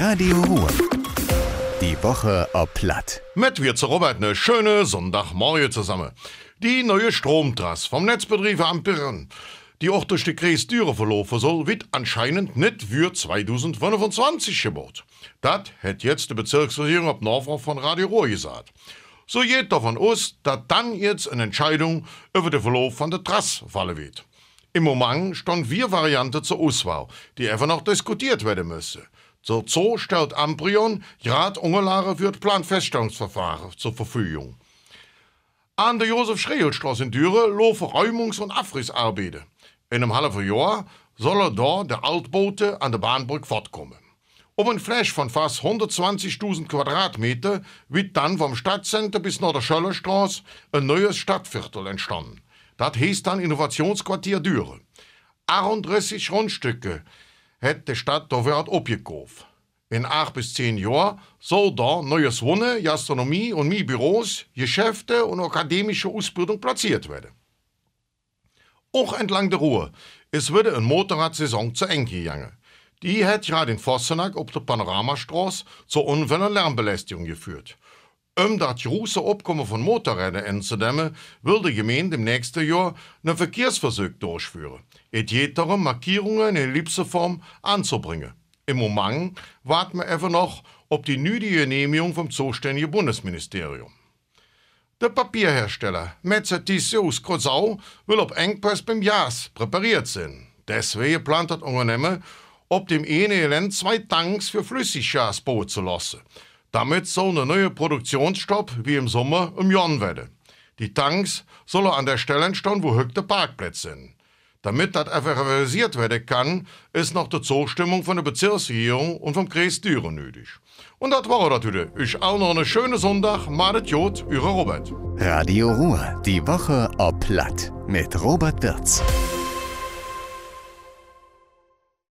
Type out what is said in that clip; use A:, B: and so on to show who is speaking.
A: Radio Ruhr. Die Woche ob Platt.
B: Mit wir zu Robert eine schöne Sonntagmorgen zusammen. Die neue Stromtrasse vom Netzbetrieb Amperen, die auch durch die Kreis Düre verlaufen soll, wird anscheinend nicht für 2025 gebaut. Das hat jetzt die Bezirksregierung auf Nachfrage von Radio Ruhr gesagt. So geht davon aus, dass dann jetzt eine Entscheidung über den Verlauf von der Trasse fallen wird. Im Moment stehen vier Varianten zur Auswahl, die einfach noch diskutiert werden müssen. So Zoo stellt Amprion gerade Unterlagen für das Planfeststellungsverfahren zur Verfügung. An der Josef-Schrehl-Straße in Düren laufen Räumungs- und Abrissarbeiten. In einem halben Jahr soll da der Altboote an der Bahnbrücke fortkommen. Um ein Fläche von fast 120.000 Quadratmeter wird dann vom Stadtcenter bis nach der Schöllerstraße ein neues Stadtviertel entstanden. Das heißt dann Innovationsquartier Düren. 38 Grundstücke hat die Stadt dafür abgekauft. In acht bis zehn Jahren soll da neues Wohnen, Gastronomie und mehr Geschäfte und akademische Ausbildung platziert werden. Auch entlang der Ruhr ist wieder eine Motorradsaison zu Ende gegangen. Die hat gerade in Vossenack auf der Panoramastraße zur Unfall- und Lärmbelästigung geführt. Um das große Abkommen von Motorrädern einzudämmen, will die Gemeinde im nächsten Jahr einen Verkehrsversuch durchführen. Es geht darum, Markierungen in Ellipseform anzubringen. Im Moment warten wir einfach noch auf die nötige Genehmigung vom zuständigen Bundesministerium. Der Papierhersteller Metzer aus Krozau will ob Engpass beim Jas präpariert sein. Deswegen plant das Unternehmen, ob dem einen Land zwei Tanks für Flüssiggas bauen zu lassen. Damit soll ein neuer Produktionsstopp wie im Sommer im Jahr werden. Die Tanks sollen an der Stelle entstehen, wo heute Parkplätze sind. Damit das einfach realisiert werden kann, ist noch die Zustimmung von der Bezirksregierung und vom Kreis Düren nötig. Und das war das heute. Ich auch noch einen schönen Sonntag. Madet Jod, Ihre Robert.
A: Radio Ruhr. Die Woche ob Platt. Mit Robert Wirz.